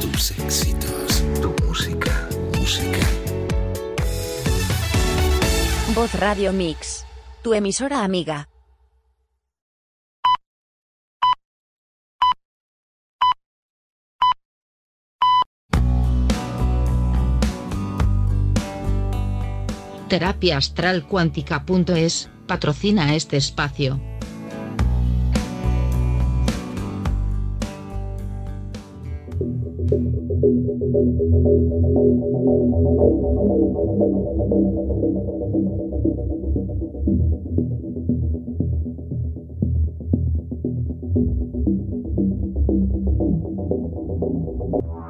Tus éxitos. Tu música. Música. Voz Radio Mix. Tu emisora amiga. Terapiaastralcuántica.es patrocina este espacio.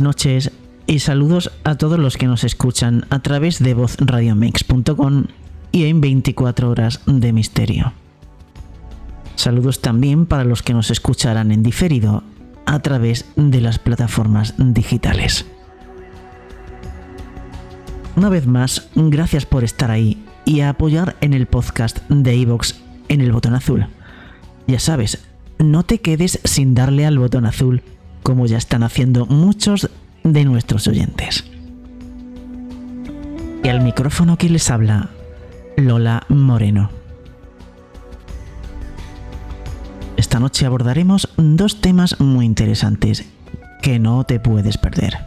Noches y saludos a todos los que nos escuchan a través de vozradiomex.com y en 24 horas de misterio. Saludos también para los que nos escucharán en diferido a través de las plataformas digitales. Una vez más, gracias por estar ahí y a apoyar en el podcast de iVox en el botón azul. Ya sabes, no te quedes sin darle al botón azul como ya están haciendo muchos de nuestros oyentes. Y al micrófono que les habla, Lola Moreno. Esta noche abordaremos dos temas muy interesantes que no te puedes perder.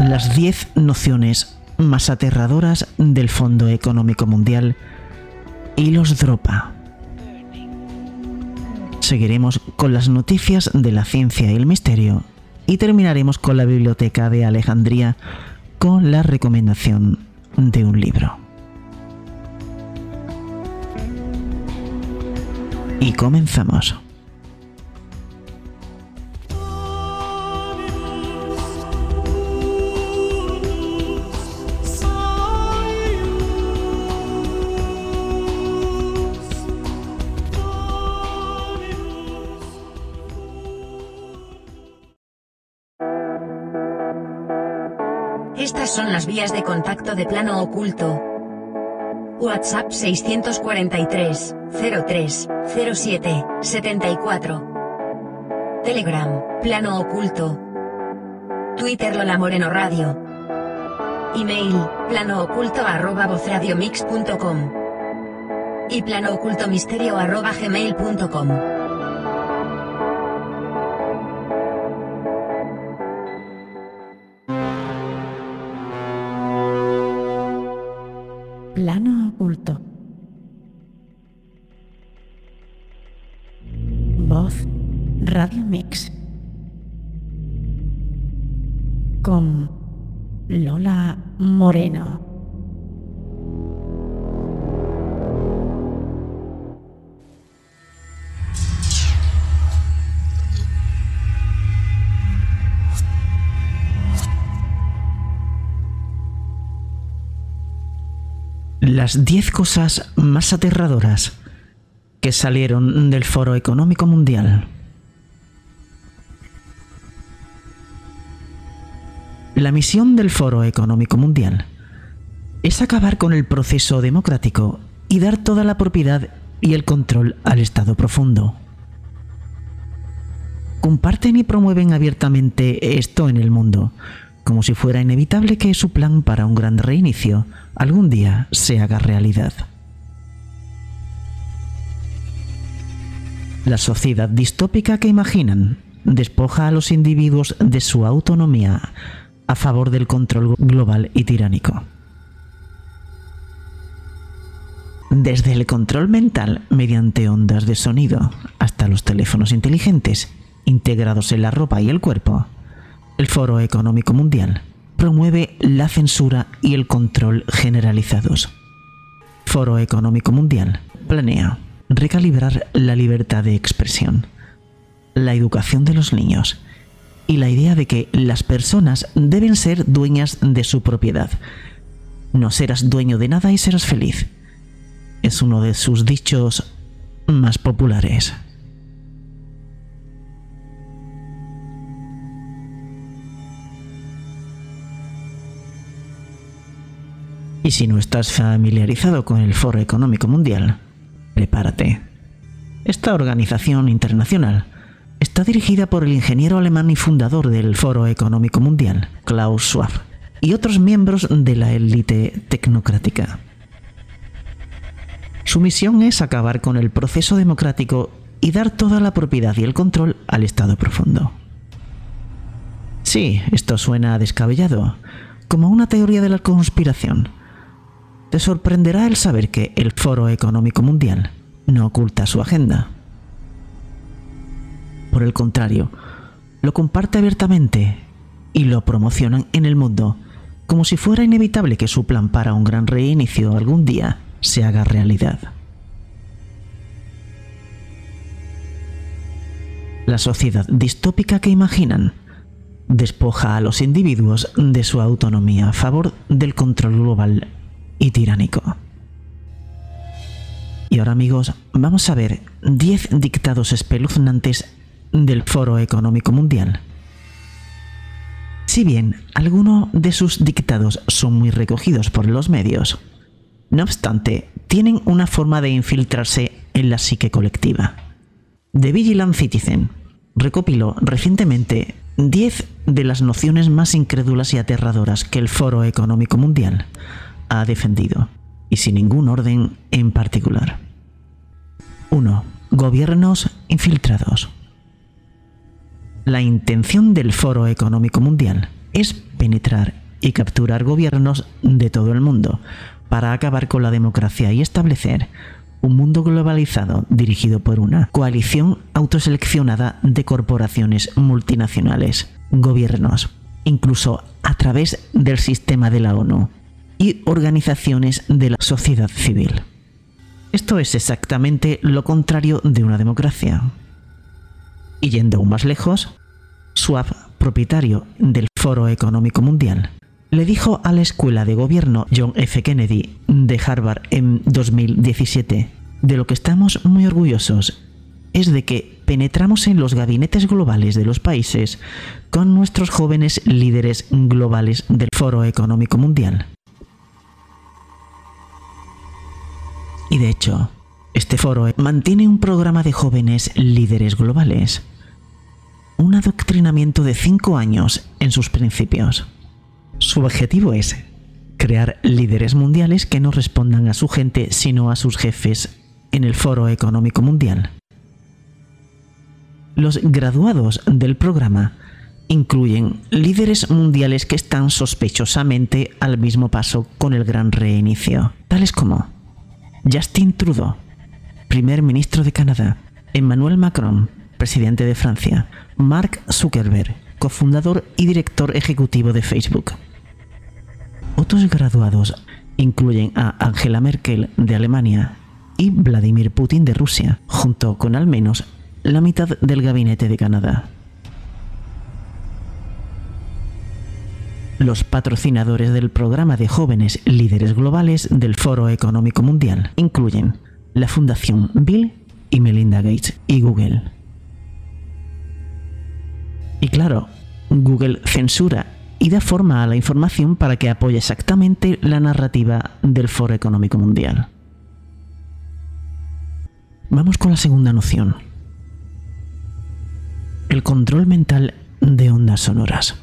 Las 10 nociones más aterradoras del Fondo Económico Mundial y los DROPA seguiremos con las noticias de la ciencia y el misterio y terminaremos con la biblioteca de Alejandría con la recomendación de un libro. Y comenzamos. Vías de contacto de plano oculto. WhatsApp 643 03 07 74. Telegram, plano oculto. Twitter Lola Moreno Radio. Email, plano oculto arroba vozradiomix.com. Y plano oculto misterio arroba gmail.com. Plano oculto. Voz Radio Mix. Con Lola Moreno. Las 10 cosas más aterradoras que salieron del Foro Económico Mundial. La misión del Foro Económico Mundial es acabar con el proceso democrático y dar toda la propiedad y el control al Estado profundo. Comparten y promueven abiertamente esto en el mundo, como si fuera inevitable que su plan para un gran reinicio algún día se haga realidad. La sociedad distópica que imaginan despoja a los individuos de su autonomía a favor del control global y tiránico. desde el control mental mediante ondas de sonido hasta los teléfonos inteligentes integrados en la ropa y el cuerpo, el Foro Económico Mundial promueve la censura y el control generalizados. Foro Económico Mundial planea recalibrar la libertad de expresión, la educación de los niños y la idea de que las personas deben ser dueñas de su propiedad. No serás dueño de nada y serás feliz. Es uno de sus dichos más populares. Y si no estás familiarizado con el Foro Económico Mundial, prepárate. Esta organización internacional está dirigida por el ingeniero alemán y fundador del Foro Económico Mundial, Klaus Schwab, y otros miembros de la élite tecnocrática. Su misión es acabar con el proceso democrático y dar toda la propiedad y el control al Estado profundo. Sí, esto suena descabellado, como una teoría de la conspiración, te sorprenderá el saber que el Foro Económico Mundial no oculta su agenda. Por el contrario, lo comparte abiertamente y lo promocionan en el mundo como si fuera inevitable que su plan para un gran reinicio algún día se haga realidad. La sociedad distópica que imaginan despoja a los individuos de su autonomía a favor del control global y tiránico. Y ahora amigos, vamos a ver 10 dictados espeluznantes del Foro Económico Mundial. Si bien algunos de sus dictados son muy recogidos por los medios, no obstante, tienen una forma de infiltrarse en la psique colectiva. The Vigilant Citizen recopiló recientemente 10 de las nociones más incrédulas y aterradoras que el Foro Económico Mundial ha defendido, y sin ningún orden en particular. 1. Gobiernos infiltrados. La intención del Foro Económico Mundial es penetrar y capturar gobiernos de todo el mundo para acabar con la democracia y establecer un mundo globalizado dirigido por una coalición autoseleccionada de corporaciones multinacionales, gobiernos, incluso a través del sistema de la ONU, y organizaciones de la sociedad civil. Esto es exactamente lo contrario de una democracia. Y yendo aún más lejos, Schwab, propietario del Foro Económico Mundial, le dijo a la escuela de gobierno John F. Kennedy de Harvard en 2017, de lo que estamos muy orgullosos es de que penetramos en los gabinetes globales de los países con nuestros jóvenes líderes globales del Foro Económico Mundial. Y de hecho, este foro mantiene un programa de jóvenes líderes globales. Un adoctrinamiento de cinco años en sus principios. Su objetivo es crear líderes mundiales que no respondan a su gente sino a sus jefes en el Foro Económico Mundial. Los graduados del programa incluyen líderes mundiales que están sospechosamente al mismo paso con el gran reinicio, tales como Justin Trudeau, primer ministro de Canadá, Emmanuel Macron, presidente de Francia, Mark Zuckerberg, cofundador y director ejecutivo de Facebook. Otros graduados incluyen a Angela Merkel de Alemania y Vladimir Putin de Rusia, junto con al menos la mitad del gabinete de Canadá. Los patrocinadores del programa de jóvenes líderes globales del Foro Económico Mundial incluyen la Fundación Bill y Melinda Gates y Google. Y claro, Google censura y da forma a la información para que apoye exactamente la narrativa del Foro Económico Mundial. Vamos con la segunda noción. El control mental de ondas sonoras.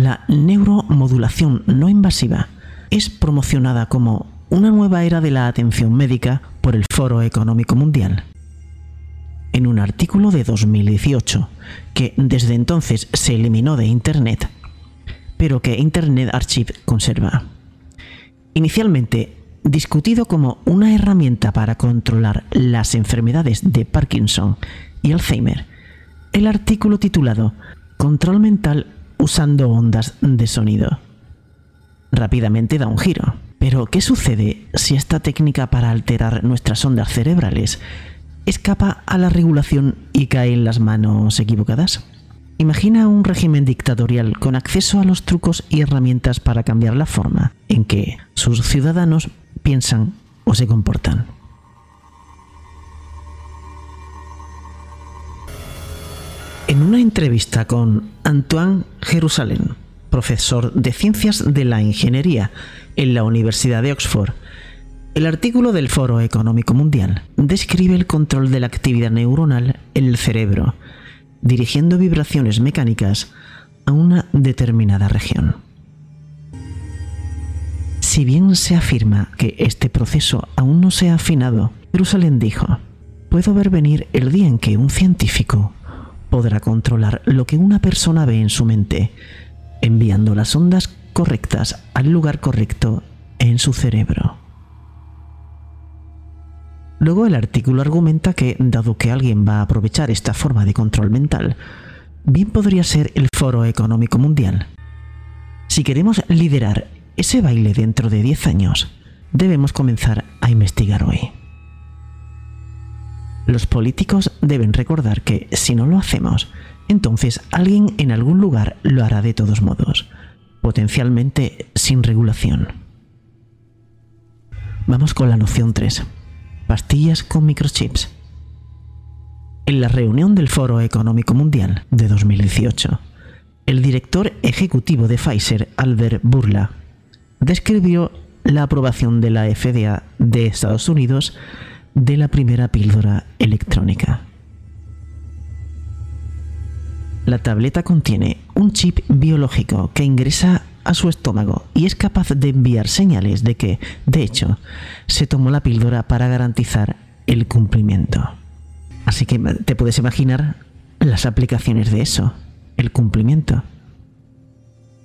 La neuromodulación no invasiva es promocionada como una nueva era de la atención médica por el Foro Económico Mundial. En un artículo de 2018, que desde entonces se eliminó de Internet, pero que Internet Archive conserva. Inicialmente, discutido como una herramienta para controlar las enfermedades de Parkinson y Alzheimer, el artículo titulado Control mental usando ondas de sonido. Rápidamente da un giro. Pero, ¿qué sucede si esta técnica para alterar nuestras ondas cerebrales escapa a la regulación y cae en las manos equivocadas? Imagina un régimen dictatorial con acceso a los trucos y herramientas para cambiar la forma en que sus ciudadanos piensan o se comportan. En una entrevista con Antoine Jerusalén, profesor de Ciencias de la Ingeniería en la Universidad de Oxford, el artículo del Foro Económico Mundial describe el control de la actividad neuronal en el cerebro, dirigiendo vibraciones mecánicas a una determinada región. Si bien se afirma que este proceso aún no se ha afinado, Jerusalén dijo, puedo ver venir el día en que un científico podrá controlar lo que una persona ve en su mente, enviando las ondas correctas al lugar correcto en su cerebro. Luego el artículo argumenta que, dado que alguien va a aprovechar esta forma de control mental, bien podría ser el Foro Económico Mundial. Si queremos liderar ese baile dentro de 10 años, debemos comenzar a investigar hoy. Los políticos deben recordar que si no lo hacemos, entonces alguien en algún lugar lo hará de todos modos, potencialmente sin regulación. Vamos con la noción 3. Pastillas con microchips. En la reunión del Foro Económico Mundial de 2018, el director ejecutivo de Pfizer, Albert Burla, describió la aprobación de la FDA de Estados Unidos de la primera píldora electrónica. La tableta contiene un chip biológico que ingresa a su estómago y es capaz de enviar señales de que, de hecho, se tomó la píldora para garantizar el cumplimiento. Así que te puedes imaginar las aplicaciones de eso, el cumplimiento.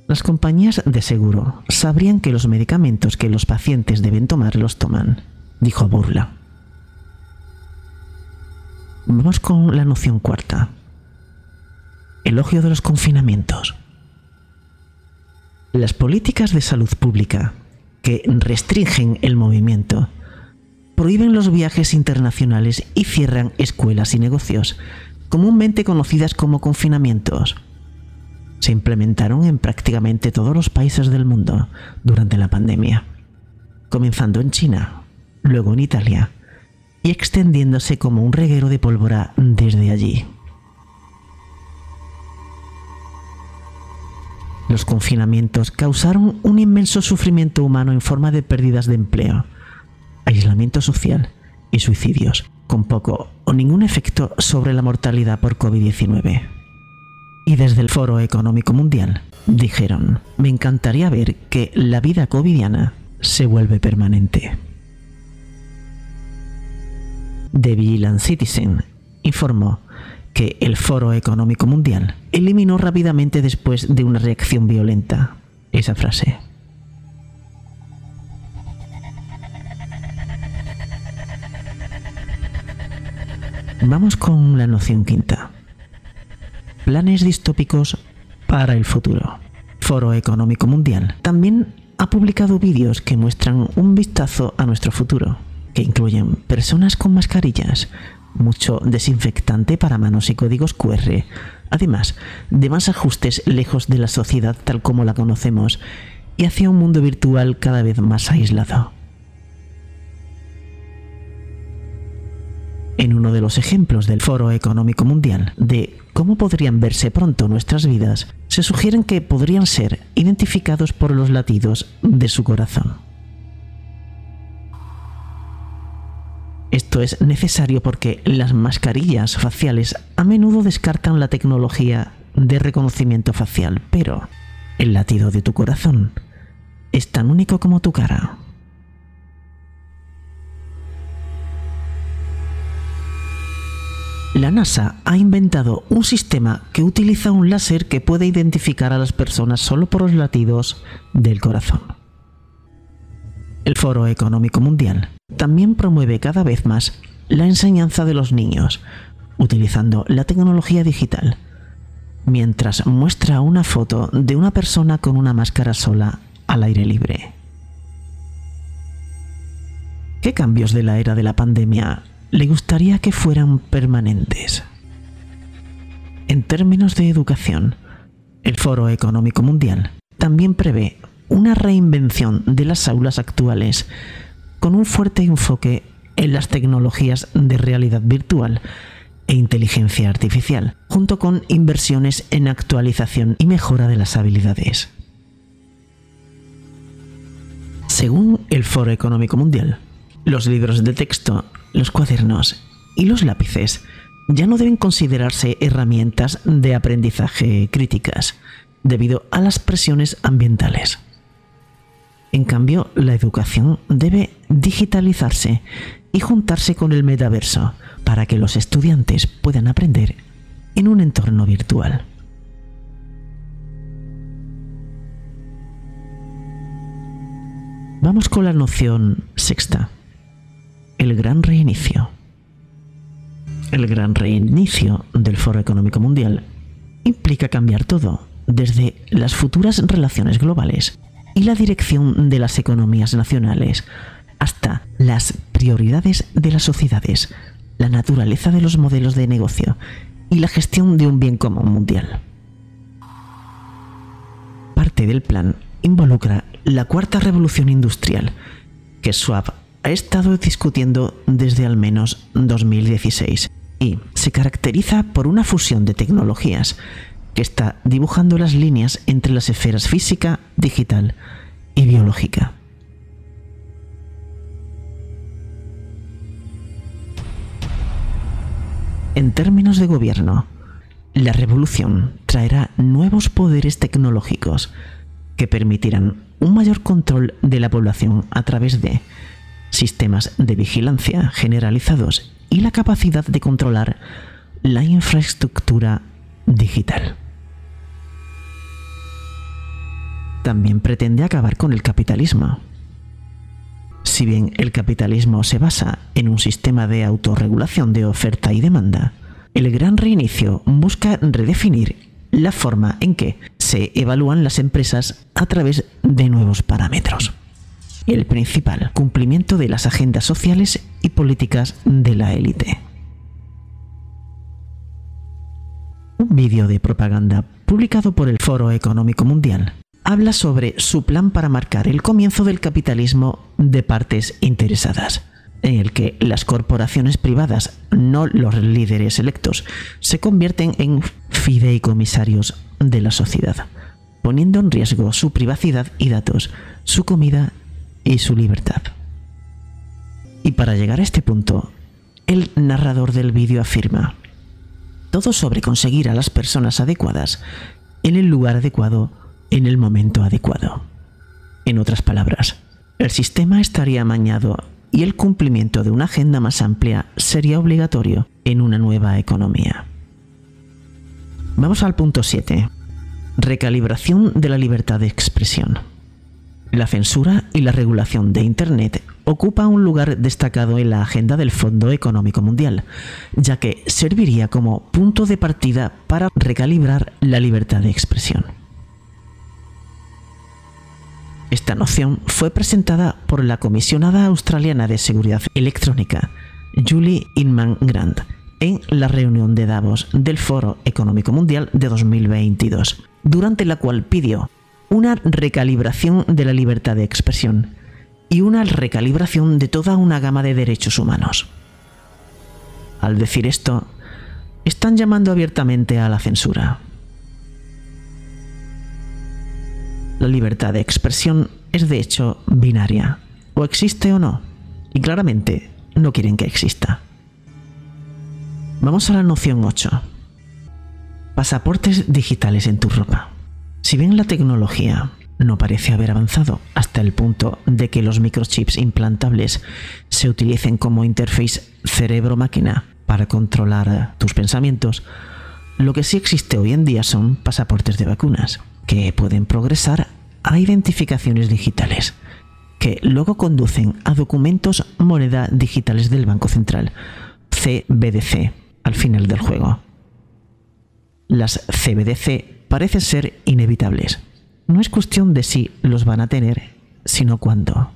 Las compañías de seguro sabrían que los medicamentos que los pacientes deben tomar los toman, dijo Burla. Vamos con la noción cuarta. Elogio de los confinamientos. Las políticas de salud pública que restringen el movimiento, prohíben los viajes internacionales y cierran escuelas y negocios, comúnmente conocidas como confinamientos. Se implementaron en prácticamente todos los países del mundo durante la pandemia, comenzando en China, luego en Italia, y extendiéndose como un reguero de pólvora desde allí. Los confinamientos causaron un inmenso sufrimiento humano en forma de pérdidas de empleo, aislamiento social y suicidios, con poco o ningún efecto sobre la mortalidad por COVID-19. Y desde el Foro Económico Mundial dijeron, me encantaría ver que la vida covidiana se vuelve permanente. The Vigilant Citizen informó que el Foro Económico Mundial eliminó rápidamente después de una reacción violenta esa frase. Vamos con la noción quinta. Planes distópicos para el futuro. Foro Económico Mundial también ha publicado vídeos que muestran un vistazo a nuestro futuro que incluyen personas con mascarillas, mucho desinfectante para manos y códigos QR, además de más ajustes lejos de la sociedad tal como la conocemos y hacia un mundo virtual cada vez más aislado. En uno de los ejemplos del Foro Económico Mundial de cómo podrían verse pronto nuestras vidas, se sugieren que podrían ser identificados por los latidos de su corazón. Esto es necesario porque las mascarillas faciales a menudo descartan la tecnología de reconocimiento facial, pero el latido de tu corazón es tan único como tu cara. La NASA ha inventado un sistema que utiliza un láser que puede identificar a las personas solo por los latidos del corazón. el Foro Económico Mundial también promueve cada vez más la enseñanza de los niños, utilizando la tecnología digital, mientras muestra una foto de una persona con una máscara sola al aire libre. ¿Qué cambios de la era de la pandemia le gustaría que fueran permanentes? En términos de educación, el Foro Económico Mundial también prevé una reinvención de las aulas actuales con un fuerte enfoque en las tecnologías de realidad virtual e inteligencia artificial, junto con inversiones en actualización y mejora de las habilidades. Según el Foro Económico Mundial, los libros de texto, los cuadernos y los lápices ya no deben considerarse herramientas de aprendizaje críticas, debido a las presiones ambientales. En cambio, la educación debe digitalizarse y juntarse con el metaverso para que los estudiantes puedan aprender en un entorno virtual. Vamos con la noción sexta, el gran reinicio. El gran reinicio del Foro Económico Mundial implica cambiar todo, desde las futuras relaciones globales y la dirección de las economías nacionales, hasta las prioridades de las sociedades, la naturaleza de los modelos de negocio y la gestión de un bien común mundial. Parte del plan involucra la cuarta revolución industrial, que Schwab ha estado discutiendo desde al menos 2016 y se caracteriza por una fusión de tecnologías que está dibujando las líneas entre las esferas física, digital y biológica. En términos de gobierno, la revolución traerá nuevos poderes tecnológicos que permitirán un mayor control de la población a través de sistemas de vigilancia generalizados y la capacidad de controlar la infraestructura digital. También pretende acabar con el capitalismo. Si bien el capitalismo se basa en un sistema de autorregulación de oferta y demanda, el gran reinicio busca redefinir la forma en que se evalúan las empresas a través de nuevos parámetros. El principal cumplimiento de las agendas sociales y políticas de la élite. Un vídeo de propaganda publicado por el Foro Económico Mundial habla sobre su plan para marcar el comienzo del capitalismo de partes interesadas, en el que las corporaciones privadas, no los líderes electos, se convierten en fideicomisarios de la sociedad, poniendo en riesgo su privacidad y datos, su comida y su libertad. Y para llegar a este punto, el narrador del vídeo afirma, todo sobre conseguir a las personas adecuadas en el lugar adecuado en el momento adecuado. En otras palabras, el sistema estaría amañado y el cumplimiento de una agenda más amplia sería obligatorio en una nueva economía. Vamos al punto 7. Recalibración de la libertad de expresión. La censura y la regulación de Internet ocupa un lugar destacado en la agenda del Fondo Económico Mundial, ya que serviría como punto de partida para recalibrar la libertad de expresión. Esta noción fue presentada por la comisionada australiana de seguridad electrónica, Julie Inman Grant, en la reunión de Davos del Foro Económico Mundial de 2022, durante la cual pidió una recalibración de la libertad de expresión y una recalibración de toda una gama de derechos humanos. Al decir esto, están llamando abiertamente a la censura. La libertad de expresión es de hecho binaria, o existe o no, y claramente no quieren que exista. Vamos a la noción 8. Pasaportes digitales en tu ropa. Si bien la tecnología no parece haber avanzado hasta el punto de que los microchips implantables se utilicen como interface cerebro-máquina para controlar tus pensamientos, lo que sí existe hoy en día son pasaportes de vacunas que pueden progresar a identificaciones digitales, que luego conducen a documentos moneda digitales del Banco Central, CBDC, al final del juego. Las CBDC parecen ser inevitables. No es cuestión de si los van a tener, sino cuándo.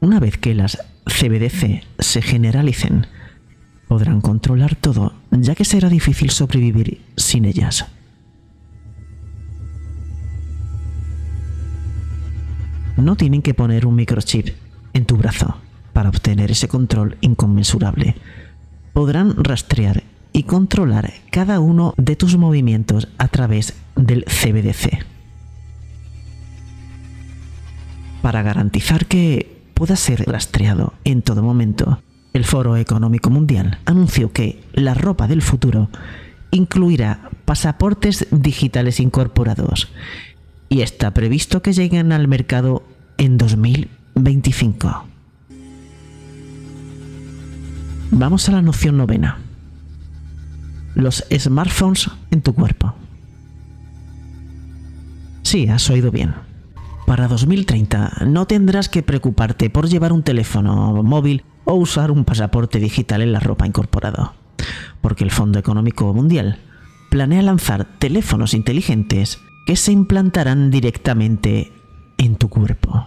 Una vez que las CBDC se generalicen, podrán controlar todo, ya que será difícil sobrevivir sin ellas. No tienen que poner un microchip en tu brazo para obtener ese control inconmensurable. Podrán rastrear y controlar cada uno de tus movimientos a través del CBDC. Para garantizar que pueda ser rastreado en todo momento, el Foro Económico Mundial anunció que la ropa del futuro incluirá pasaportes digitales incorporados y está previsto que lleguen al mercado en 2025. Vamos a la noción novena. Los smartphones en tu cuerpo. Sí, has oído bien. Para 2030 no tendrás que preocuparte por llevar un teléfono móvil o usar un pasaporte digital en la ropa incorporado, porque el Fondo Económico Mundial planea lanzar teléfonos inteligentes que se implantarán directamente en tu cuerpo.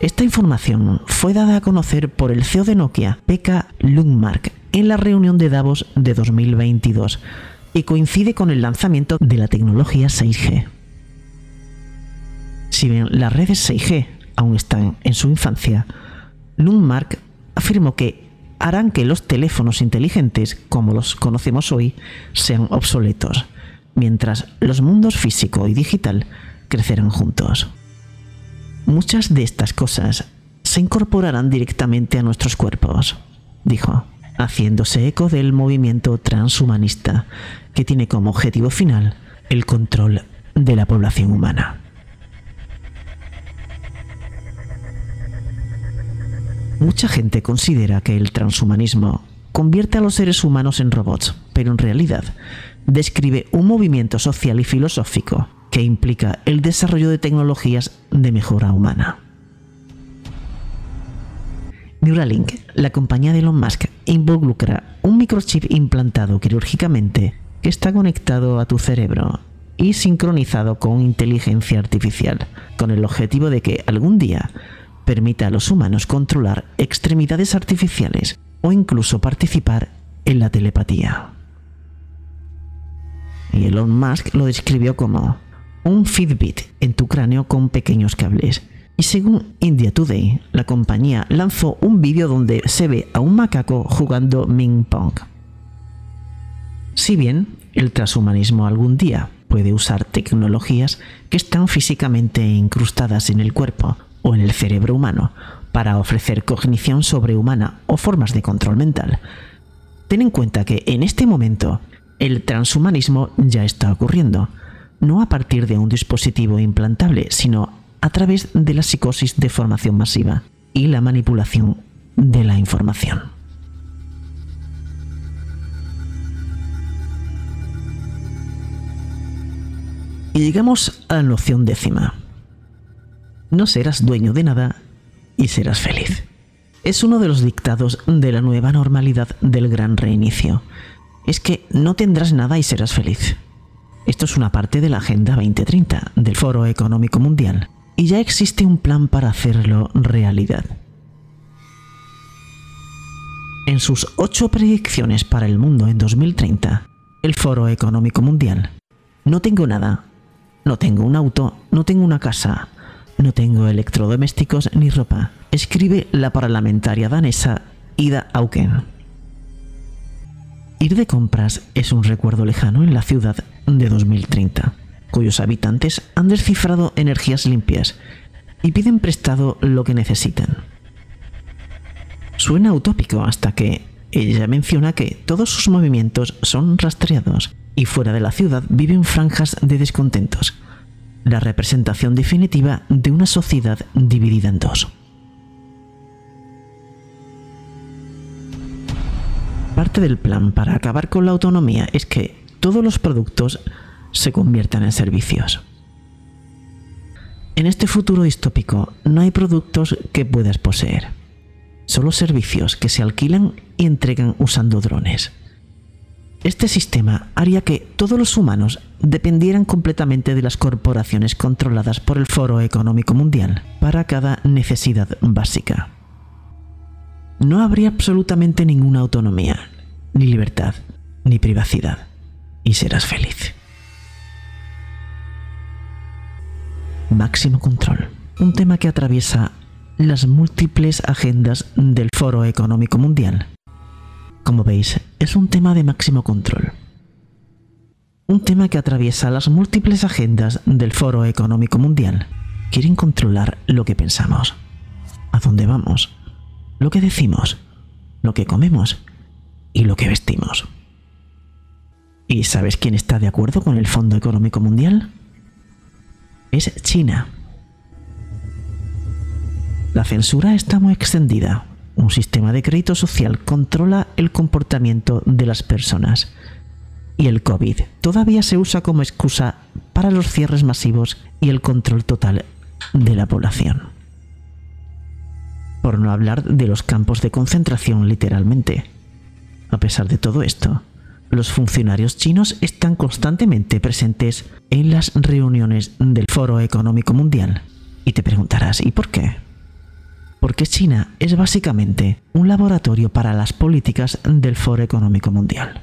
Esta información fue dada a conocer por el CEO de Nokia, Pekka Lundmark, en la reunión de Davos de 2022 y coincide con el lanzamiento de la tecnología 6G. Si bien las redes 6G aún están en su infancia, Lundmark afirmó que harán que los teléfonos inteligentes, como los conocemos hoy, sean obsoletos, mientras los mundos físico y digital crecerán juntos. Muchas de estas cosas se incorporarán directamente a nuestros cuerpos, dijo, haciéndose eco del movimiento transhumanista, que tiene como objetivo final el control de la población humana. Mucha gente considera que el transhumanismo convierte a los seres humanos en robots, pero en realidad describe un movimiento social y filosófico que implica el desarrollo de tecnologías de mejora humana. Neuralink, la compañía de Elon Musk, involucra un microchip implantado quirúrgicamente que está conectado a tu cerebro y sincronizado con inteligencia artificial, con el objetivo de que algún día permita a los humanos controlar extremidades artificiales o incluso participar en la telepatía. Y Elon Musk lo describió como un Fitbit en tu cráneo con pequeños cables. Y según India Today, la compañía lanzó un vídeo donde se ve a un macaco jugando Ming Pong. Si bien el transhumanismo algún día puede usar tecnologías que están físicamente incrustadas en el cuerpo o en el cerebro humano para ofrecer cognición sobrehumana o formas de control mental. Ten en cuenta que en este momento el transhumanismo ya está ocurriendo, no a partir de un dispositivo implantable, sino a través de la psicosis de formación masiva y la manipulación de la información. Y llegamos a la noción décima, no serás dueño de nada y serás feliz. Es uno de los dictados de la nueva normalidad del gran reinicio. Es que no tendrás nada y serás feliz. Esto es una parte de la Agenda 2030 del Foro Económico Mundial y ya existe un plan para hacerlo realidad. En sus ocho predicciones para el mundo en 2030, el Foro Económico Mundial, no tengo nada, no tengo un auto, no tengo una casa, no tengo electrodomésticos ni ropa, escribe la parlamentaria danesa Ida Auken. Ir de compras es un recuerdo lejano en la ciudad de 2030, cuyos habitantes han descifrado energías limpias y piden prestado lo que necesitan. Suena utópico hasta que ella menciona que todos sus movimientos son rastreados y fuera de la ciudad viven franjas de descontentos la representación definitiva de una sociedad dividida en dos. Parte del plan para acabar con la autonomía es que todos los productos se conviertan en servicios. En este futuro distópico no hay productos que puedas poseer, solo servicios que se alquilan y entregan usando drones. Este sistema haría que todos los humanos dependieran completamente de las corporaciones controladas por el Foro Económico Mundial para cada necesidad básica. No habría absolutamente ninguna autonomía, ni libertad, ni privacidad, y serás feliz. Máximo control, un tema que atraviesa las múltiples agendas del Foro Económico Mundial como veis, es un tema de máximo control. Un tema que atraviesa las múltiples agendas del Foro Económico Mundial. Quieren controlar lo que pensamos, a dónde vamos, lo que decimos, lo que comemos y lo que vestimos. ¿Y sabes quién está de acuerdo con el Fondo Económico Mundial? Es China. La censura está muy extendida, un sistema de crédito social controla el comportamiento de las personas. Y el COVID todavía se usa como excusa para los cierres masivos y el control total de la población. Por no hablar de los campos de concentración literalmente. A pesar de todo esto, los funcionarios chinos están constantemente presentes en las reuniones del Foro Económico Mundial. Y te preguntarás, ¿y por qué? porque China es básicamente un laboratorio para las políticas del Foro Económico Mundial.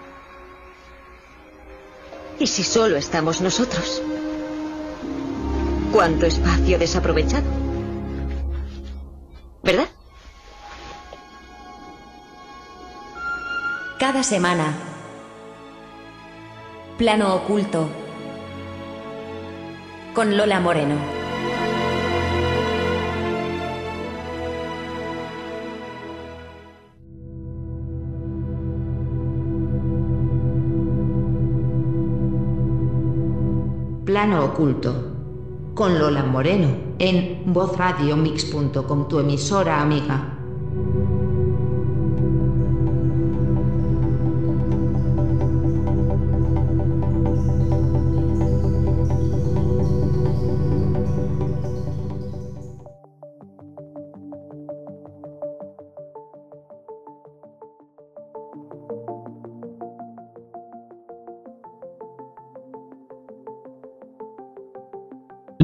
¿Y si solo estamos nosotros? ¿Cuánto espacio desaprovechado? ¿Verdad? Cada semana. Plano oculto. Con Lola Moreno. Oculto. Con Lola Moreno. En vozradiomix.com, tu emisora amiga.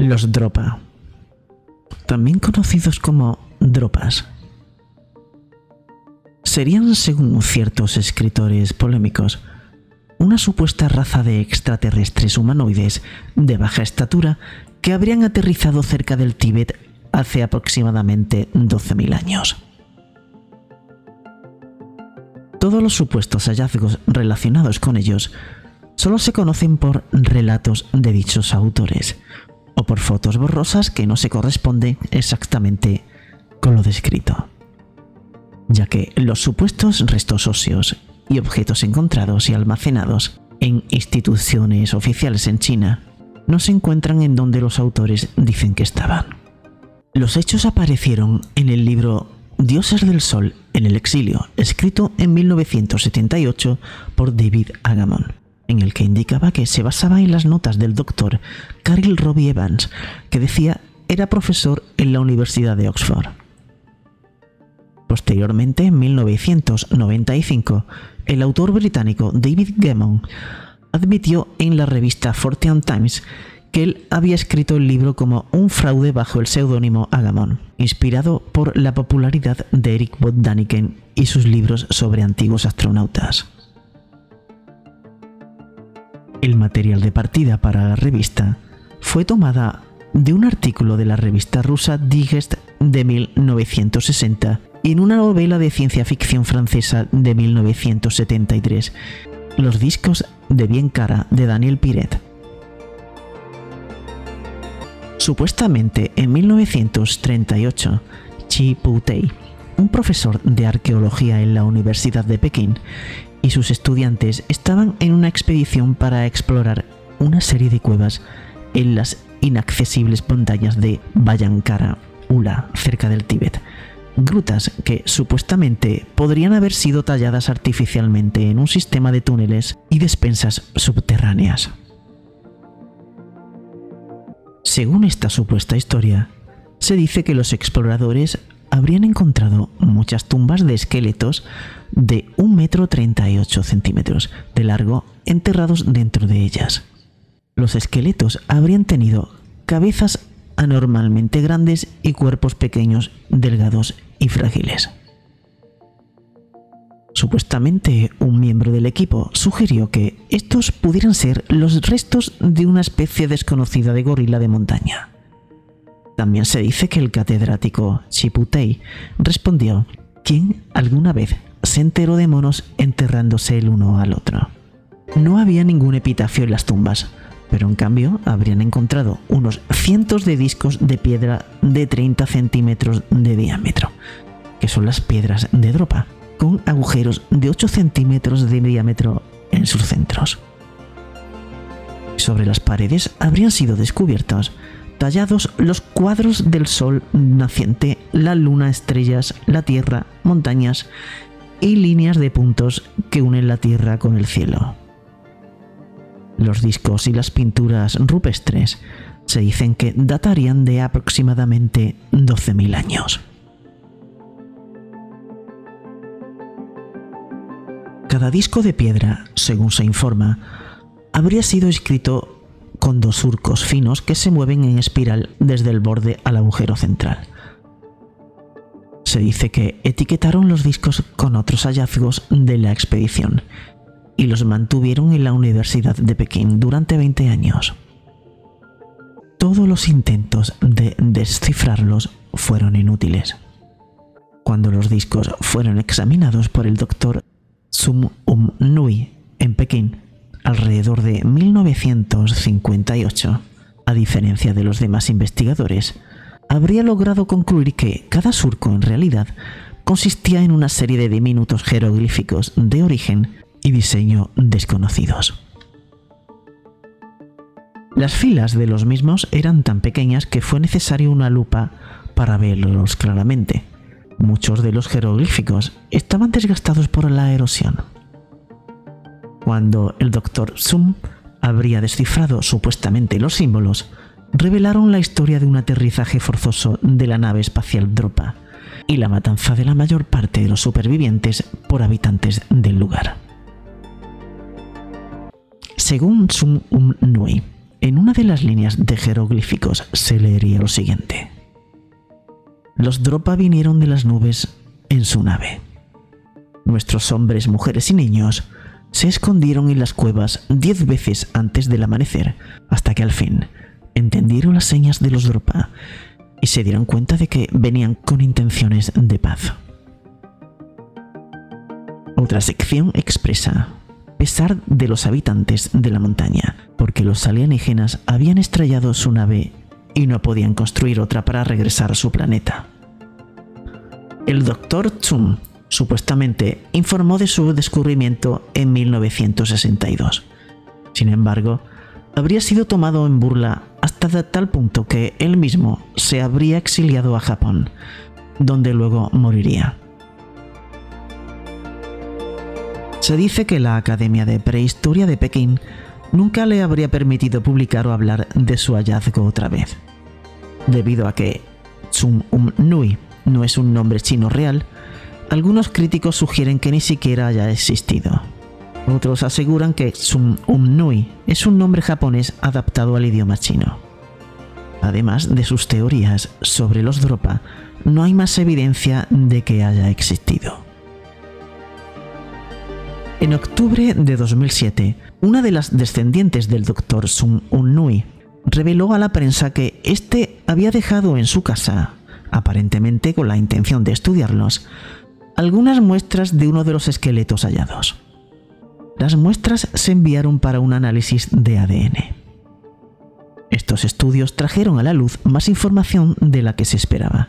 Los Dropa, también conocidos como Dropas, serían, según ciertos escritores polémicos, una supuesta raza de extraterrestres humanoides de baja estatura que habrían aterrizado cerca del Tíbet hace aproximadamente 12.000 años. Todos los supuestos hallazgos relacionados con ellos solo se conocen por relatos de dichos autores, o por fotos borrosas que no se corresponden exactamente con lo descrito, ya que los supuestos restos óseos y objetos encontrados y almacenados en instituciones oficiales en China no se encuentran en donde los autores dicen que estaban. Los hechos aparecieron en el libro Dioses del Sol en el exilio, escrito en 1978 por David Agamon en el que indicaba que se basaba en las notas del doctor Carl Robbie Evans, que decía era profesor en la Universidad de Oxford. Posteriormente, en 1995, el autor británico David Gemmon admitió en la revista Fortean Times que él había escrito el libro como un fraude bajo el seudónimo Agamon, inspirado por la popularidad de Eric von Daniken y sus libros sobre antiguos astronautas. El material de partida para la revista fue tomada de un artículo de la revista rusa Digest de 1960 y en una novela de ciencia ficción francesa de 1973, Los discos de bien cara de Daniel Piret. Supuestamente en 1938, Chi Putei, un profesor de arqueología en la Universidad de Pekín, y sus estudiantes estaban en una expedición para explorar una serie de cuevas en las inaccesibles montañas de Bayankara, Ula, cerca del Tíbet. Grutas que supuestamente podrían haber sido talladas artificialmente en un sistema de túneles y despensas subterráneas. Según esta supuesta historia, se dice que los exploradores habrían encontrado muchas tumbas de esqueletos de 1,38 metro de largo enterrados dentro de ellas. Los esqueletos habrían tenido cabezas anormalmente grandes y cuerpos pequeños, delgados y frágiles. Supuestamente un miembro del equipo sugirió que estos pudieran ser los restos de una especie desconocida de gorila de montaña. También se dice que el catedrático Chiputei respondió, ¿quién alguna vez se enteró de monos enterrándose el uno al otro? No había ningún epitafio en las tumbas, pero en cambio habrían encontrado unos cientos de discos de piedra de 30 centímetros de diámetro, que son las piedras de dropa, con agujeros de 8 centímetros de diámetro en sus centros. Sobre las paredes habrían sido descubiertos tallados los cuadros del sol naciente, la luna, estrellas, la tierra, montañas y líneas de puntos que unen la tierra con el cielo. Los discos y las pinturas rupestres se dicen que datarían de aproximadamente 12.000 años. Cada disco de piedra, según se informa, habría sido escrito con dos surcos finos que se mueven en espiral desde el borde al agujero central. Se dice que etiquetaron los discos con otros hallazgos de la expedición y los mantuvieron en la Universidad de Pekín durante 20 años. Todos los intentos de descifrarlos fueron inútiles. Cuando los discos fueron examinados por el doctor Sum Um Nui en Pekín, alrededor de 1958, a diferencia de los demás investigadores, habría logrado concluir que cada surco en realidad consistía en una serie de diminutos jeroglíficos de origen y diseño desconocidos. Las filas de los mismos eran tan pequeñas que fue necesaria una lupa para verlos claramente. Muchos de los jeroglíficos estaban desgastados por la erosión. Cuando el doctor Sum habría descifrado supuestamente los símbolos, revelaron la historia de un aterrizaje forzoso de la nave espacial Dropa y la matanza de la mayor parte de los supervivientes por habitantes del lugar. Según Sum Um Nui, en una de las líneas de jeroglíficos se leería lo siguiente. Los Dropa vinieron de las nubes en su nave. Nuestros hombres, mujeres y niños se escondieron en las cuevas diez veces antes del amanecer, hasta que al fin entendieron las señas de los Dropa y se dieron cuenta de que venían con intenciones de paz. Otra sección expresa pesar de los habitantes de la montaña, porque los alienígenas habían estrellado su nave y no podían construir otra para regresar a su planeta. El doctor Tsum supuestamente informó de su descubrimiento en 1962. Sin embargo, habría sido tomado en burla hasta tal punto que él mismo se habría exiliado a Japón, donde luego moriría. Se dice que la Academia de Prehistoria de Pekín nunca le habría permitido publicar o hablar de su hallazgo otra vez. Debido a que Tsum Um Nui no es un nombre chino real, algunos críticos sugieren que ni siquiera haya existido. Otros aseguran que Tsum Um Nui es un nombre japonés adaptado al idioma chino. Además de sus teorías sobre los Dropa, no hay más evidencia de que haya existido. En octubre de 2007, una de las descendientes del Dr. Sum Un Nui reveló a la prensa que éste había dejado en su casa aparentemente con la intención de estudiarlos, algunas muestras de uno de los esqueletos hallados. Las muestras se enviaron para un análisis de ADN. Estos estudios trajeron a la luz más información de la que se esperaba,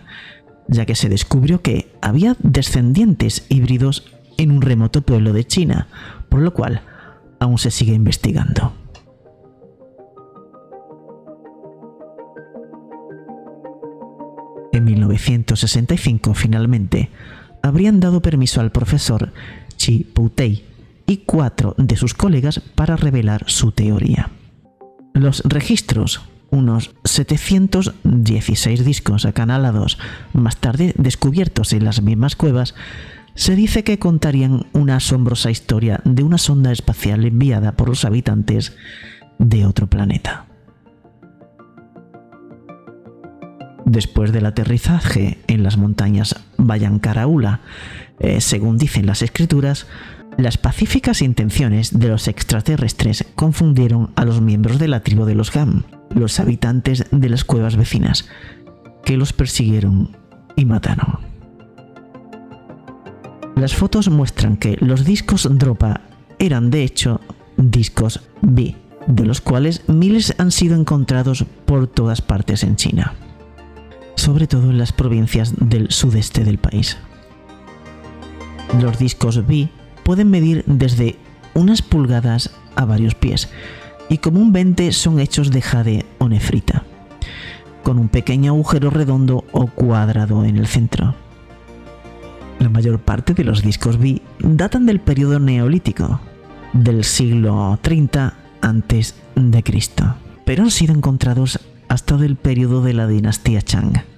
ya que se descubrió que había descendientes híbridos en un remoto pueblo de China, por lo cual aún se sigue investigando. En 1965, finalmente, habrían dado permiso al profesor Chi Poutei y cuatro de sus colegas para revelar su teoría. Los registros, unos 716 discos acanalados, más tarde descubiertos en las mismas cuevas, se dice que contarían una asombrosa historia de una sonda espacial enviada por los habitantes de otro planeta. Después del aterrizaje en las montañas Bayankaraula, eh, según dicen las escrituras, las pacíficas intenciones de los extraterrestres confundieron a los miembros de la tribu de los Gam, los habitantes de las cuevas vecinas, que los persiguieron y mataron. Las fotos muestran que los discos Dropa eran de hecho discos B, de los cuales miles han sido encontrados por todas partes en China, sobre todo en las provincias del sudeste del país. Los discos B pueden medir desde unas pulgadas a varios pies y comúnmente son hechos de jade o nefrita, con un pequeño agujero redondo o cuadrado en el centro. La mayor parte de los discos B datan del periodo neolítico, del siglo 30 antes de Cristo, pero han sido encontrados hasta del periodo de la dinastía Chang.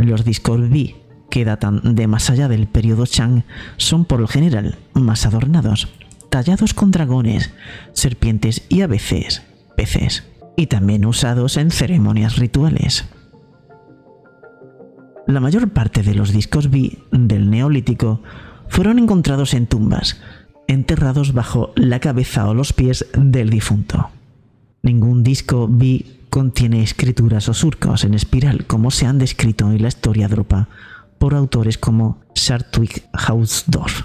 Los discos B que datan de más allá del periodo Chang son por lo general más adornados, tallados con dragones, serpientes y a veces peces, y también usados en ceremonias rituales. La mayor parte de los discos B del Neolítico fueron encontrados en tumbas, enterrados bajo la cabeza o los pies del difunto. Ningún disco B contiene escrituras o surcos en espiral como se han descrito en la historia Dropa por autores como Sartwig Hausdorff.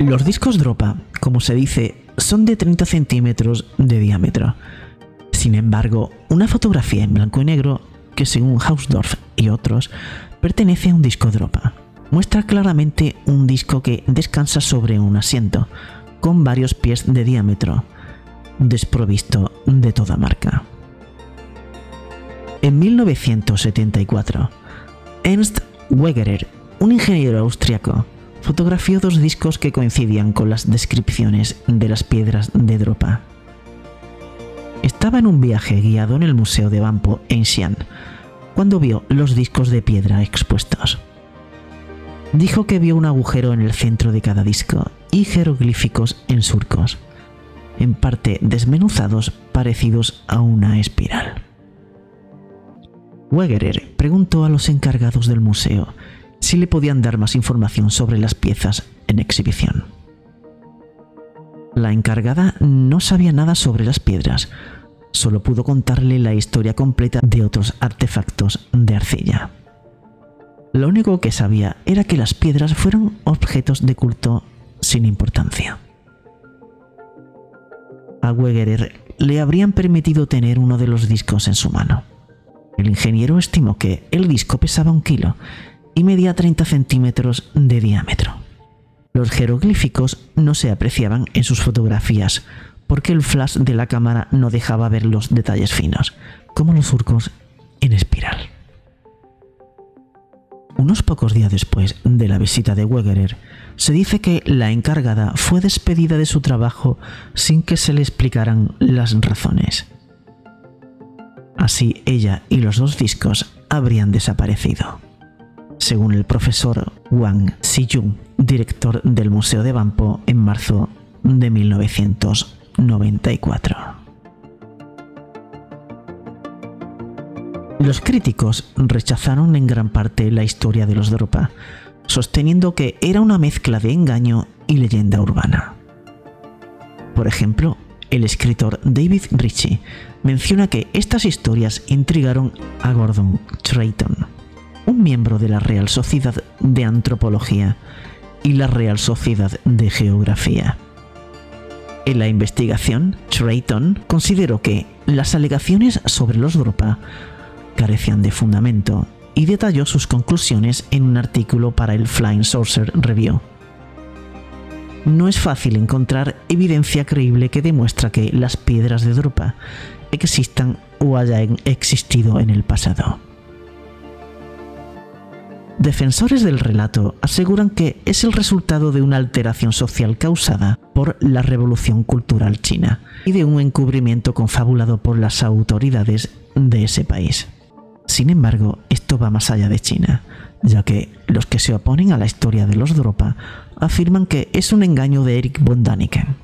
Los discos Dropa, como se dice, son de 30 centímetros de diámetro. Sin embargo, una fotografía en blanco y negro que según Hausdorff y otros pertenece a un disco dropa. Muestra claramente un disco que descansa sobre un asiento, con varios pies de diámetro, desprovisto de toda marca. En 1974, Ernst Wegerer, un ingeniero austriaco, fotografió dos discos que coincidían con las descripciones de las piedras de Dropa. Estaba en un viaje guiado en el Museo de Bampo en Xi'an cuando vio los discos de piedra expuestos. Dijo que vio un agujero en el centro de cada disco y jeroglíficos en surcos, en parte desmenuzados parecidos a una espiral. Wegerer preguntó a los encargados del museo si le podían dar más información sobre las piezas en exhibición. La encargada no sabía nada sobre las piedras, solo pudo contarle la historia completa de otros artefactos de arcilla. Lo único que sabía era que las piedras fueron objetos de culto sin importancia. A Wegerer le habrían permitido tener uno de los discos en su mano. El ingeniero estimó que el disco pesaba un kilo y medía 30 centímetros de diámetro. Los jeroglíficos no se apreciaban en sus fotografías porque el flash de la cámara no dejaba ver los detalles finos, como los surcos en espiral. Unos pocos días después de la visita de Wegerer, se dice que la encargada fue despedida de su trabajo sin que se le explicaran las razones. Así ella y los dos discos habrían desaparecido según el profesor Wang Xiyun, director del Museo de Bampo en marzo de 1994. Los críticos rechazaron en gran parte la historia de los Dropa, sosteniendo que era una mezcla de engaño y leyenda urbana. Por ejemplo, El escritor David Ritchie menciona que estas historias intrigaron a Gordon Trayton, un miembro de la Real Sociedad de Antropología y la Real Sociedad de Geografía. En la investigación, Trayton consideró que las alegaciones sobre los Dropa carecían de fundamento y detalló sus conclusiones en un artículo para el Flying Saucer Review. No es fácil encontrar evidencia creíble que demuestra que las piedras de Dropa existan o hayan existido en el pasado. Defensores del relato aseguran que es el resultado de una alteración social causada por la revolución cultural china y de un encubrimiento confabulado por las autoridades de ese país. Sin embargo, esto va más allá de China, ya que los que se oponen a la historia de los Dropa afirman que es un engaño de Eric von Daniken.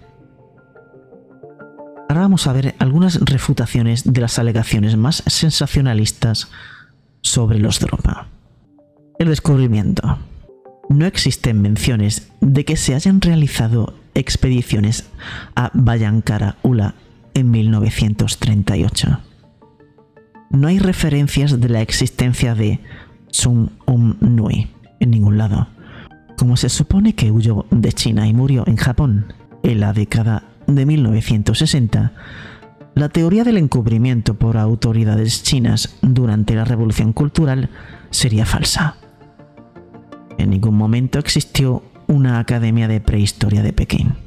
Ahora vamos a ver algunas refutaciones de las alegaciones más sensacionalistas sobre los Dropa. El descubrimiento. No existen menciones de que se hayan realizado expediciones a Bayankara Ula en 1938 no hay referencias de la existencia de Sun Um Nui en ningún lado. Como se supone que huyó de China y murió en Japón en la década de 1960, la teoría del encubrimiento por autoridades chinas durante la Revolución Cultural sería falsa. En ningún momento existió una academia de prehistoria de Pekín.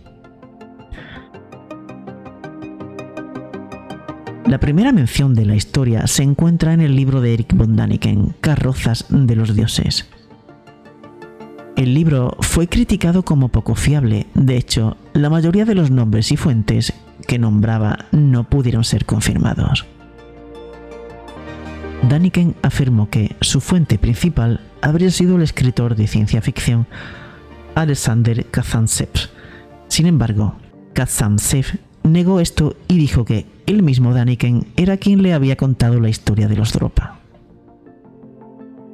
La primera mención de la historia se encuentra en el libro de Eric von Daniken, Carrozas de los Dioses. El libro fue criticado como poco fiable, de hecho, la mayoría de los nombres y fuentes que nombraba no pudieron ser confirmados. Daniken afirmó que su fuente principal habría sido el escritor de ciencia ficción Alexander Kazantsev. Sin embargo, Kazantsev negó esto y dijo que el mismo Daniken era quien le había contado la historia de los Dropa.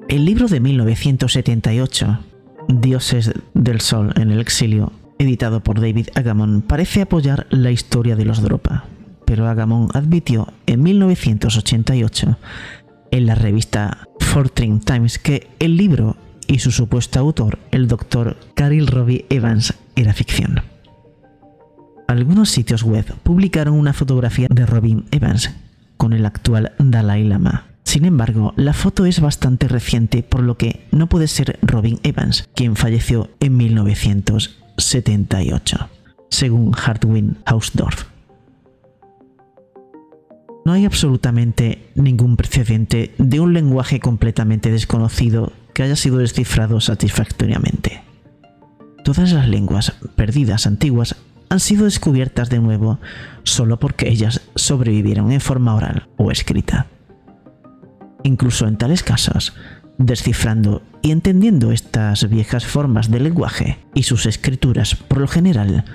El libro de 1978, Dioses del Sol en el exilio, editado por David Agamon, parece apoyar la historia de los Dropa, pero Agamon admitió en 1988 en la revista Fortune Times que el libro y su supuesto autor, el doctor Caril Robbie Evans, era ficción. Algunos sitios web publicaron una fotografía de Robin Evans con el actual Dalai Lama. Sin embargo, la foto es bastante reciente, por lo que no puede ser Robin Evans, quien falleció en 1978, según Hartwin Hausdorff. No hay absolutamente ningún precedente de un lenguaje completamente desconocido que haya sido descifrado satisfactoriamente. Todas las lenguas perdidas antiguas han sido descubiertas de nuevo solo porque ellas sobrevivieron en forma oral o escrita. Incluso en tales casos, descifrando y entendiendo estas viejas formas de lenguaje y sus escrituras, por lo general,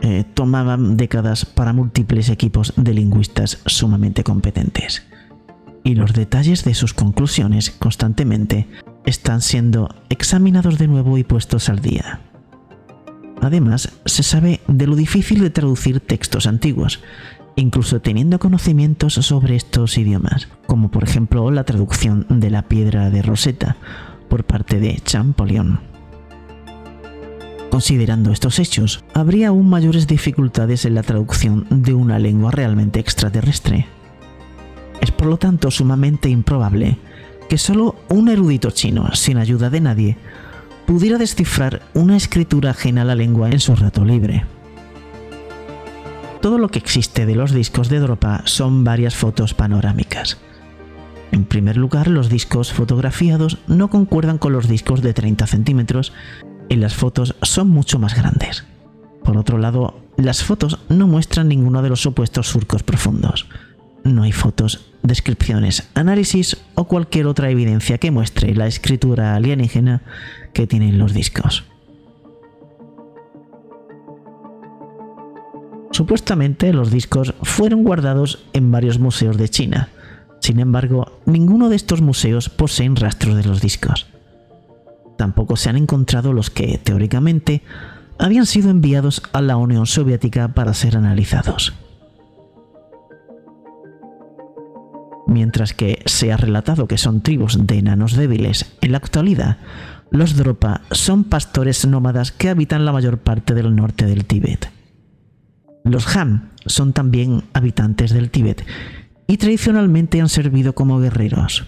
eh, tomaban décadas para múltiples equipos de lingüistas sumamente competentes. Y los detalles de sus conclusiones constantemente están siendo examinados de nuevo y puestos al día. Además, se sabe de lo difícil de traducir textos antiguos, incluso teniendo conocimientos sobre estos idiomas, como por ejemplo la traducción de la piedra de Rosetta por parte de Champollion. Considerando estos hechos, habría aún mayores dificultades en la traducción de una lengua realmente extraterrestre. Es por lo tanto sumamente improbable que solo un erudito chino, sin ayuda de nadie, pudiera descifrar una escritura ajena a la lengua en su rato libre. Todo lo que existe de los discos de Dropa son varias fotos panorámicas. En primer lugar, los discos fotografiados no concuerdan con los discos de 30 centímetros y las fotos son mucho más grandes. Por otro lado, las fotos no muestran ninguno de los supuestos surcos profundos. No hay fotos, descripciones, análisis o cualquier otra evidencia que muestre la escritura alienígena que tienen los discos. Supuestamente los discos fueron guardados en varios museos de China. Sin embargo, ninguno de estos museos poseen rastros de los discos. Tampoco se han encontrado los que, teóricamente, habían sido enviados a la Unión Soviética para ser analizados. Mientras que se ha relatado que son tribus de enanos débiles en la actualidad, los Dropa son pastores nómadas que habitan la mayor parte del norte del Tíbet. Los Ham son también habitantes del Tíbet y tradicionalmente han servido como guerreros.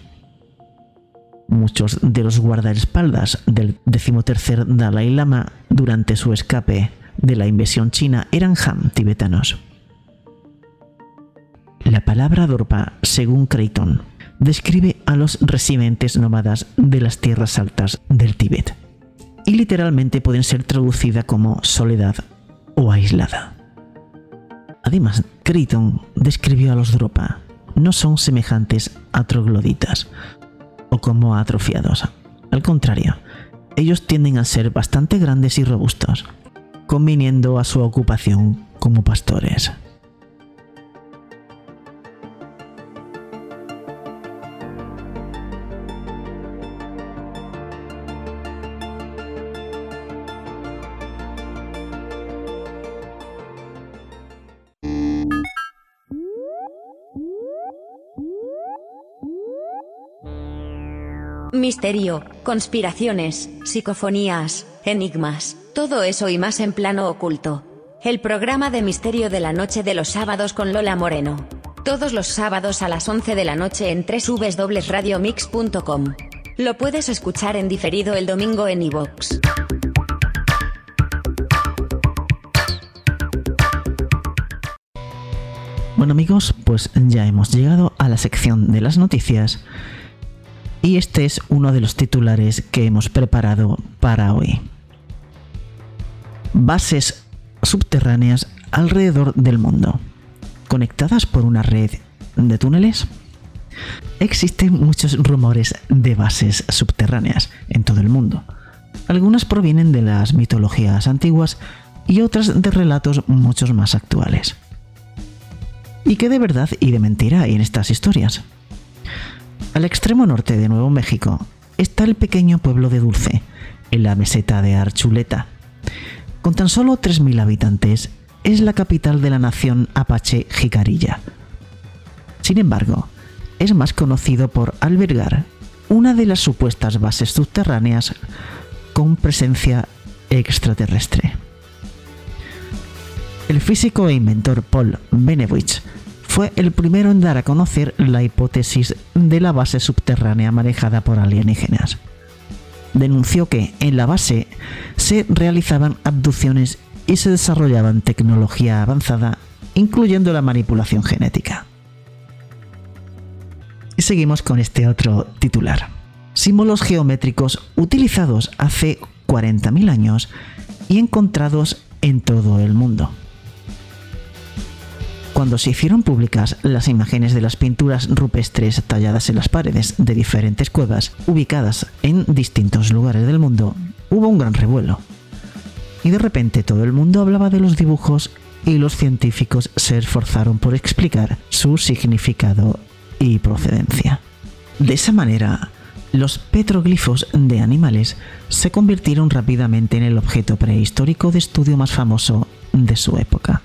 Muchos de los guardaespaldas del decimotercer Dalai Lama durante su escape de la invasión china eran Han tibetanos. La palabra Dorpa, según Creighton, describe a los residentes nómadas de las tierras altas del Tíbet y literalmente pueden ser traducida como soledad o aislada. Además, Creighton describió a los Dropa no son semejantes a trogloditas o como atrofiados. Al contrario, ellos tienden a ser bastante grandes y robustos, conviniendo a su ocupación como pastores. Misterio, conspiraciones, psicofonías, enigmas, todo eso y más en plano oculto. El programa de misterio de la noche de los sábados con Lola Moreno. Todos los sábados a las 11 de la noche en www.radiomix.com. Lo puedes escuchar en diferido el domingo en iVoox. Bueno amigos, pues ya hemos llegado a la sección de las noticias y este es uno de los titulares que hemos preparado para hoy. Bases subterráneas alrededor del mundo, conectadas por una red de túneles. Existen muchos rumores de bases subterráneas en todo el mundo. Algunas provienen de las mitologías antiguas y otras de relatos muchos más actuales. ¿Y qué de verdad y de mentira hay en estas historias? Al extremo norte de Nuevo México está el pequeño pueblo de Dulce, en la meseta de Archuleta. Con tan solo 3.000 habitantes, es la capital de la nación apache Jicarilla. Sin embargo, es más conocido por albergar una de las supuestas bases subterráneas con presencia extraterrestre. El físico e inventor Paul Benewitz fue el primero en dar a conocer la hipótesis de la base subterránea manejada por alienígenas. Denunció que en la base se realizaban abducciones y se desarrollaban tecnología avanzada, incluyendo la manipulación genética. Y seguimos con este otro titular. Símbolos geométricos utilizados hace 40.000 años y encontrados en todo el mundo. Cuando se hicieron públicas las imágenes de las pinturas rupestres talladas en las paredes de diferentes cuevas ubicadas en distintos lugares del mundo, hubo un gran revuelo. Y de repente todo el mundo hablaba de los dibujos y los científicos se esforzaron por explicar su significado y procedencia. De esa manera, los petroglifos de animales se convirtieron rápidamente en el objeto prehistórico de estudio más famoso de su época.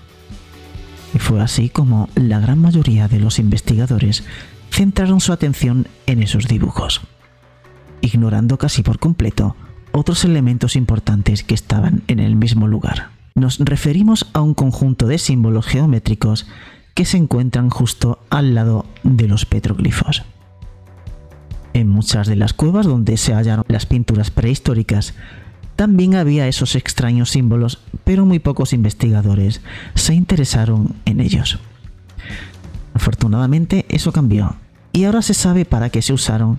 Fue así como la gran mayoría de los investigadores centraron su atención en esos dibujos, ignorando casi por completo otros elementos importantes que estaban en el mismo lugar. Nos referimos a un conjunto de símbolos geométricos que se encuentran justo al lado de los petroglifos. En muchas de las cuevas donde se hallaron las pinturas prehistóricas también había esos extraños símbolos, pero muy pocos investigadores se interesaron en ellos. Afortunadamente eso cambió y ahora se sabe para qué se usaron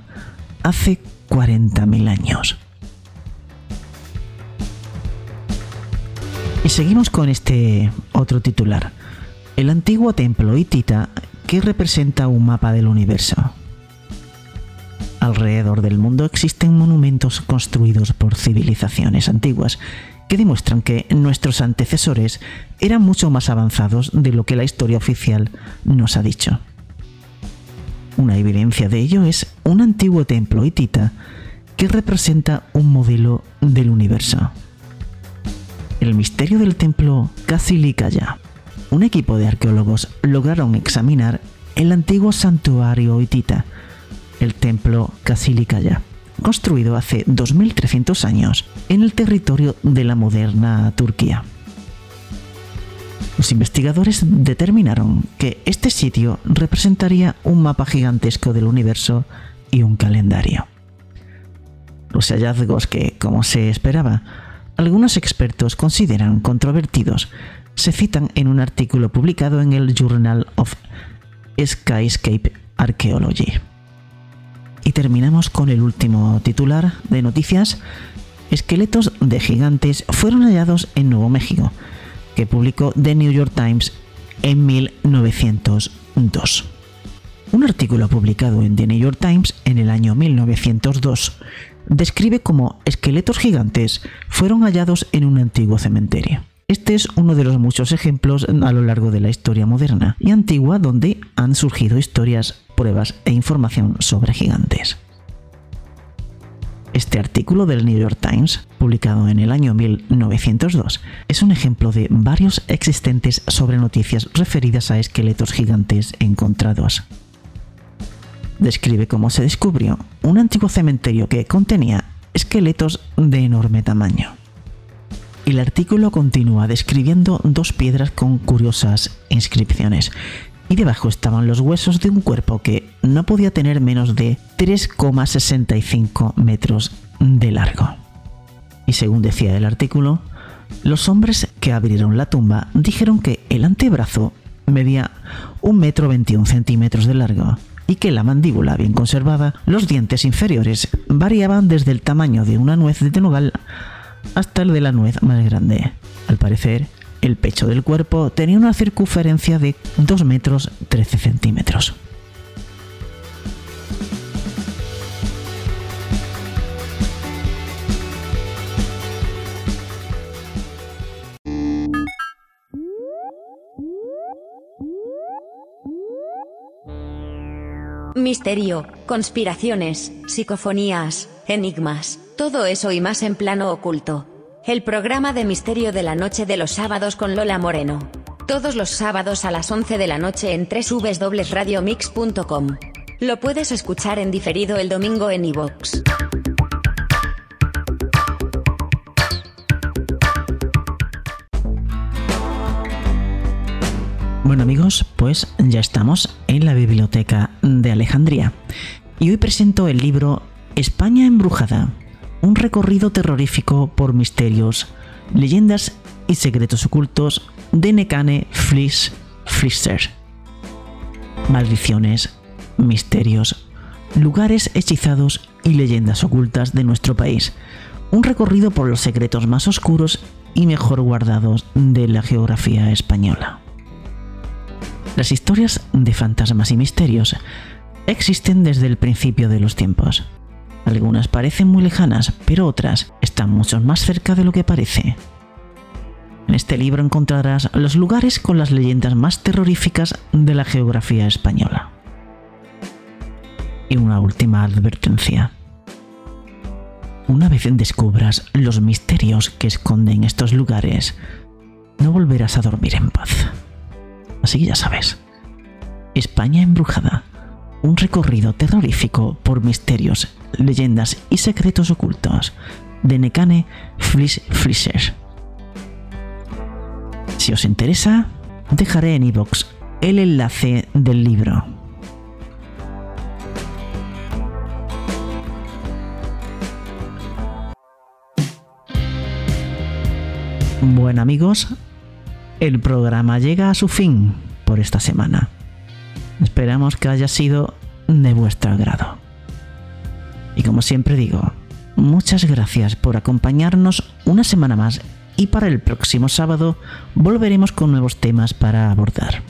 hace 40.000 años. Y seguimos con este otro titular. El antiguo templo hitita que representa un mapa del universo. Alrededor del mundo existen monumentos construidos por civilizaciones antiguas que demuestran que nuestros antecesores eran mucho más avanzados de lo que la historia oficial nos ha dicho. Una evidencia de ello es un antiguo templo hitita que representa un modelo del universo. El misterio del templo Kasilikaya. Un equipo de arqueólogos lograron examinar el antiguo santuario hitita, el templo Kasilikaya, construido hace 2300 años en el territorio de la moderna Turquía. Los investigadores determinaron que este sitio representaría un mapa gigantesco del universo y un calendario. Los hallazgos que, como se esperaba, algunos expertos consideran controvertidos se citan en un artículo publicado en el Journal of Skyscape Archaeology. Y terminamos con el último titular de noticias. Esqueletos de gigantes fueron hallados en Nuevo México, que publicó The New York Times en 1902. Un artículo publicado en The New York Times en el año 1902 describe cómo esqueletos gigantes fueron hallados en un antiguo cementerio. Este es uno de los muchos ejemplos a lo largo de la historia moderna y antigua donde han surgido historias, pruebas e información sobre gigantes. Este artículo del New York Times, publicado en el año 1902, es un ejemplo de varios existentes sobre noticias referidas a esqueletos gigantes encontrados. Describe cómo se descubrió un antiguo cementerio que contenía esqueletos de enorme tamaño. El artículo continúa describiendo dos piedras con curiosas inscripciones y debajo estaban los huesos de un cuerpo que no podía tener menos de 3,65 metros de largo. Y según decía el artículo, los hombres que abrieron la tumba dijeron que el antebrazo medía 1 metro 21 centímetros de largo y que la mandíbula bien conservada, los dientes inferiores variaban desde el tamaño de una nuez de nogal hasta el de la nuez más grande. Al parecer, el pecho del cuerpo tenía una circunferencia de 2 metros 13 centímetros. Misterio, conspiraciones, psicofonías, enigmas, todo eso y más en plano oculto. El programa de misterio de la noche de los sábados con Lola Moreno. Todos los sábados a las 11 de la noche en www.radiomix.com. Lo puedes escuchar en diferido el domingo en iVoox. Bueno amigos, pues ya estamos en la biblioteca de Alejandría y hoy presento el libro España embrujada, un recorrido terrorífico por misterios, leyendas y secretos ocultos de Nekane Fliss Flisser. Maldiciones, misterios, lugares hechizados y leyendas ocultas de nuestro país. Un recorrido por los secretos más oscuros y mejor guardados de la geografía española. Las historias de fantasmas y misterios existen desde el principio de los tiempos. Algunas parecen muy lejanas, pero otras están mucho más cerca de lo que parece. En este libro encontrarás los lugares con las leyendas más terroríficas de la geografía española. Y una última advertencia. Una vez descubras los misterios que esconden estos lugares, no volverás a dormir en paz. Así ya sabes. España embrujada. Un recorrido terrorífico por misterios, leyendas y secretos ocultos de Nekane Fliss Flisser. Si os interesa, dejaré en iVoox el enlace del libro. Bueno amigos, el programa llega a su fin por esta semana. Esperamos que haya sido de vuestro agrado. Y como siempre digo, muchas gracias por acompañarnos una semana más y para el próximo sábado volveremos con nuevos temas para abordar.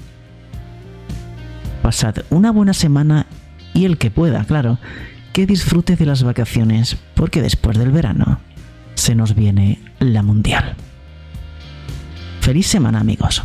Pasad una buena semana y el que pueda, claro, que disfrute de las vacaciones porque después del verano se nos viene la mundial. Feliz semana amigos.